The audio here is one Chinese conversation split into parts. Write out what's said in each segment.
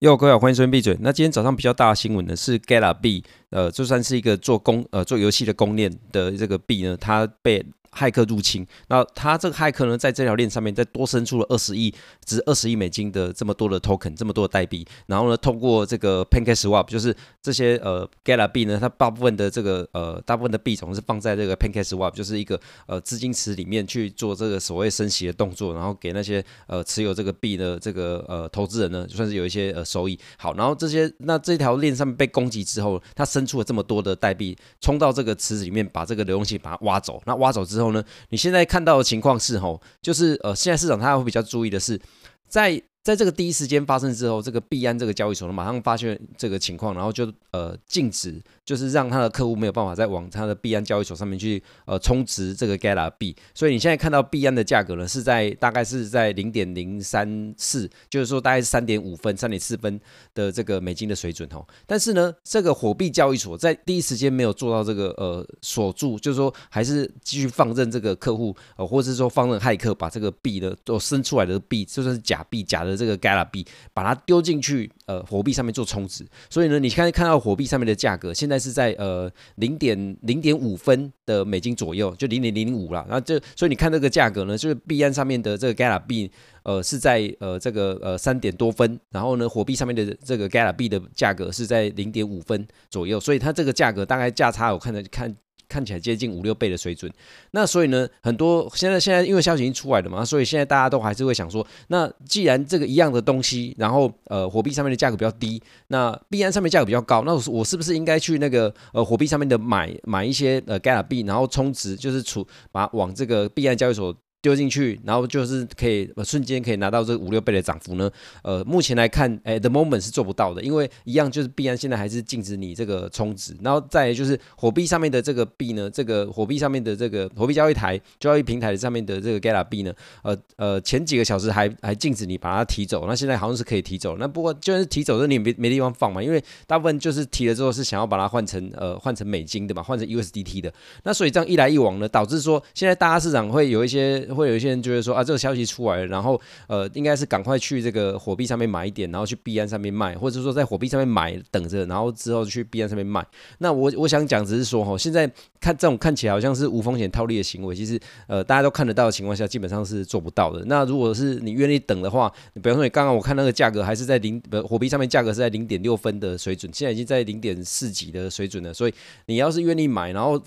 哟，各位好，欢迎收听闭嘴。那今天早上比较大的新闻呢，是 Gala B，，呃，就算是一个做公呃做游戏的公链的这个 B 呢，它被骇客入侵，那他这个骇客呢，在这条链上面再多生出了二十亿，值二十亿美金的这么多的 token，这么多的代币，然后呢，通过这个 PancakeSwap，就是这些呃 Gala 币呢，它大部分的这个呃大部分的币种是放在这个 PancakeSwap，就是一个呃资金池里面去做这个所谓升息的动作，然后给那些呃持有这个币的这个呃投资人呢，就算是有一些呃收益。好，然后这些那这条链上面被攻击之后，它生出了这么多的代币，冲到这个池子里面，把这个流动性把它挖走。那挖走之后。后呢，你现在看到的情况是吼，就是呃，现在市场它会比较注意的是，在在这个第一时间发生之后，这个币安这个交易所呢，马上发现这个情况，然后就呃禁止。就是让他的客户没有办法再往他的币安交易所上面去呃充值这个 Gala 币，所以你现在看到币安的价格呢是在大概是在零点零三四，就是说大概是三点五分、三点四分的这个美金的水准哦。但是呢，这个火币交易所在第一时间没有做到这个呃锁住，就是说还是继续放任这个客户呃，或是说放任骇客把这个币的都生出来的币，就算是假币、假的这个 Gala 币，把它丢进去呃火币上面做充值。所以呢，你看看到火币上面的价格现在。是在呃零点零点五分的美金左右，就零点零五啦。然后就所以你看这个价格呢，就是币安上面的这个 Gala 币，呃是在呃这个呃三点多分，然后呢火币上面的这个 Gala 币的价格是在零点五分左右，所以它这个价格大概价差我看着看。看起来接近五六倍的水准，那所以呢，很多现在现在因为消息已经出来了嘛，所以现在大家都还是会想说，那既然这个一样的东西，然后呃火币上面的价格比较低，那币安上面价格比较高，那我我是不是应该去那个呃火币上面的买买一些呃 Gala 币，然后充值，就是储把往这个币安交易所。丢进去，然后就是可以瞬间可以拿到这五六倍的涨幅呢。呃，目前来看，哎，the moment 是做不到的，因为一样就是币安现在还是禁止你这个充值。然后再就是火币上面的这个币呢，这个火币上面的这个火币交易台交易平台上面的这个 Gala 币呢，呃呃，前几个小时还还禁止你把它提走，那现在好像是可以提走。那不过就算是提走，那你没没地方放嘛，因为大部分就是提了之后是想要把它换成呃换成美金的嘛，换成 USDT 的。那所以这样一来一往呢，导致说现在大家市场会有一些。会有一些人觉得说啊，这个消息出来了，然后呃，应该是赶快去这个火币上面买一点，然后去币安上面卖，或者说在火币上面买等着，然后之后去币安上面卖。那我我想讲只是说哈，现在看这种看起来好像是无风险套利的行为，其实呃大家都看得到的情况下，基本上是做不到的。那如果是你愿意等的话，你比方说你刚刚我看那个价格还是在零呃火币上面价格是在零点六分的水准，现在已经在零点四几的水准了，所以你要是愿意买，然后。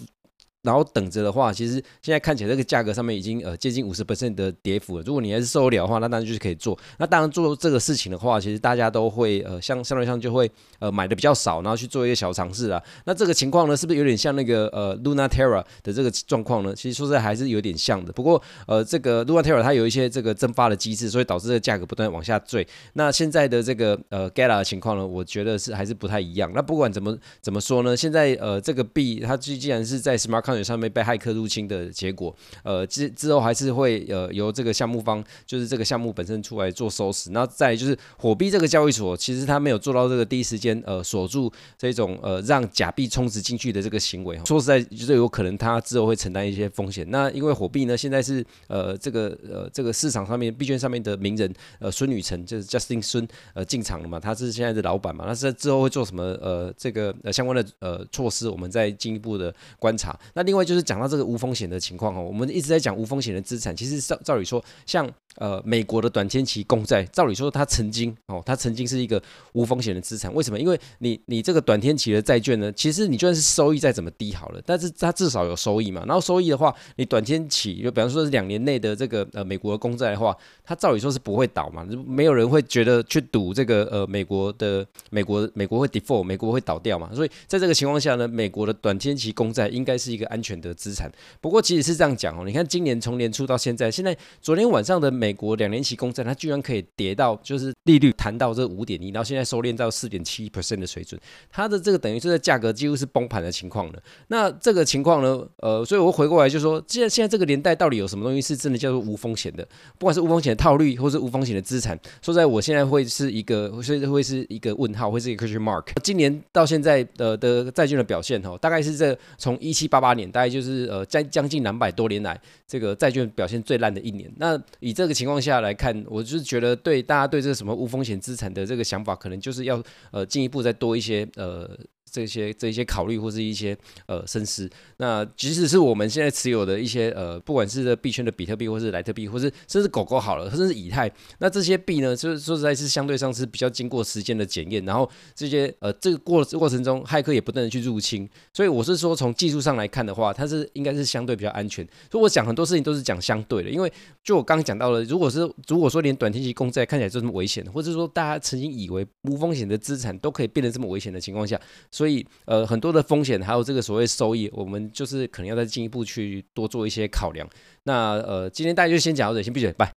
然后等着的话，其实现在看起来这个价格上面已经呃接近五十 percent 的跌幅了。如果你还是受得了的话，那当然就是可以做。那当然做这个事情的话，其实大家都会呃相相对上就会呃买的比较少，然后去做一些小尝试啊。那这个情况呢，是不是有点像那个呃 Luna Terra 的这个状况呢？其实说实在还是有点像的。不过呃这个 Luna Terra 它有一些这个蒸发的机制，所以导致这个价格不断往下坠。那现在的这个呃 Gala 的情况呢，我觉得是还是不太一样。那不管怎么怎么说呢，现在呃这个币它既既然是在 Smart 上面被骇客入侵的结果，呃，之之后还是会呃由这个项目方，就是这个项目本身出来做收拾。那再就是火币这个交易所，其实他没有做到这个第一时间呃锁住这种呃让假币充值进去的这个行为。说实在，就是有可能他之后会承担一些风险。那因为火币呢，现在是呃这个呃这个市场上面币圈上面的名人呃孙宇晨，就是 Justin 孙呃进场了嘛，他是现在的老板嘛。那是之后会做什么呃这个呃相关的呃措施，我们再进一步的观察。那另外就是讲到这个无风险的情况哦，我们一直在讲无风险的资产。其实照照理说，像呃美国的短天期公债，照理说它曾经哦，它曾经是一个无风险的资产。为什么？因为你你这个短天期的债券呢，其实你就算是收益再怎么低好了，但是它至少有收益嘛。然后收益的话，你短天期就比方说是两年内的这个呃美国的公债的话，它照理说是不会倒嘛，没有人会觉得去赌这个呃美国的美国美国会 default，美国会倒掉嘛。所以在这个情况下呢，美国的短天期公债应该是一个安全的资产。不过其实是这样讲哦，你看今年从年初到现在，现在昨天晚上的美国两年期公债，它居然可以跌到就是利率谈到这五点一，然后现在收敛到四点七 percent 的水准，它的这个等于是价格几乎是崩盘的情况了。那这个情况呢，呃，所以我回过来就说，现在现在这个年代到底有什么东西是真的叫做无风险的？不管是无风险的套利，或是无风险的资产，说在我现在会是一个，所以会是一个问号，会是一个 question mark。今年到现在的的债券的表现哈，大概是这从一七八八。年，大概就是呃将将近两百多年来这个债券表现最烂的一年。那以这个情况下来看，我就是觉得对大家对这个什么无风险资产的这个想法，可能就是要呃进一步再多一些呃。这些这一些考虑或是一些呃深思，那即使是我们现在持有的一些呃，不管是这币圈的比特币，或是莱特币，或是甚至狗狗好了，甚至以太，那这些币呢，就是说实在是相对上是比较经过时间的检验，然后这些呃这个过过程中，骇客也不断的去入侵，所以我是说从技术上来看的话，它是应该是相对比较安全。所以我讲很多事情都是讲相对的，因为就我刚刚讲到了，如果是如果说连短天期公债看起来就这么危险，或者说大家曾经以为无风险的资产都可以变得这么危险的情况下，所以呃很。多的风险，还有这个所谓收益，我们就是可能要再进一步去多做一些考量。那呃，今天大家就先讲到这里，先闭嘴，拜。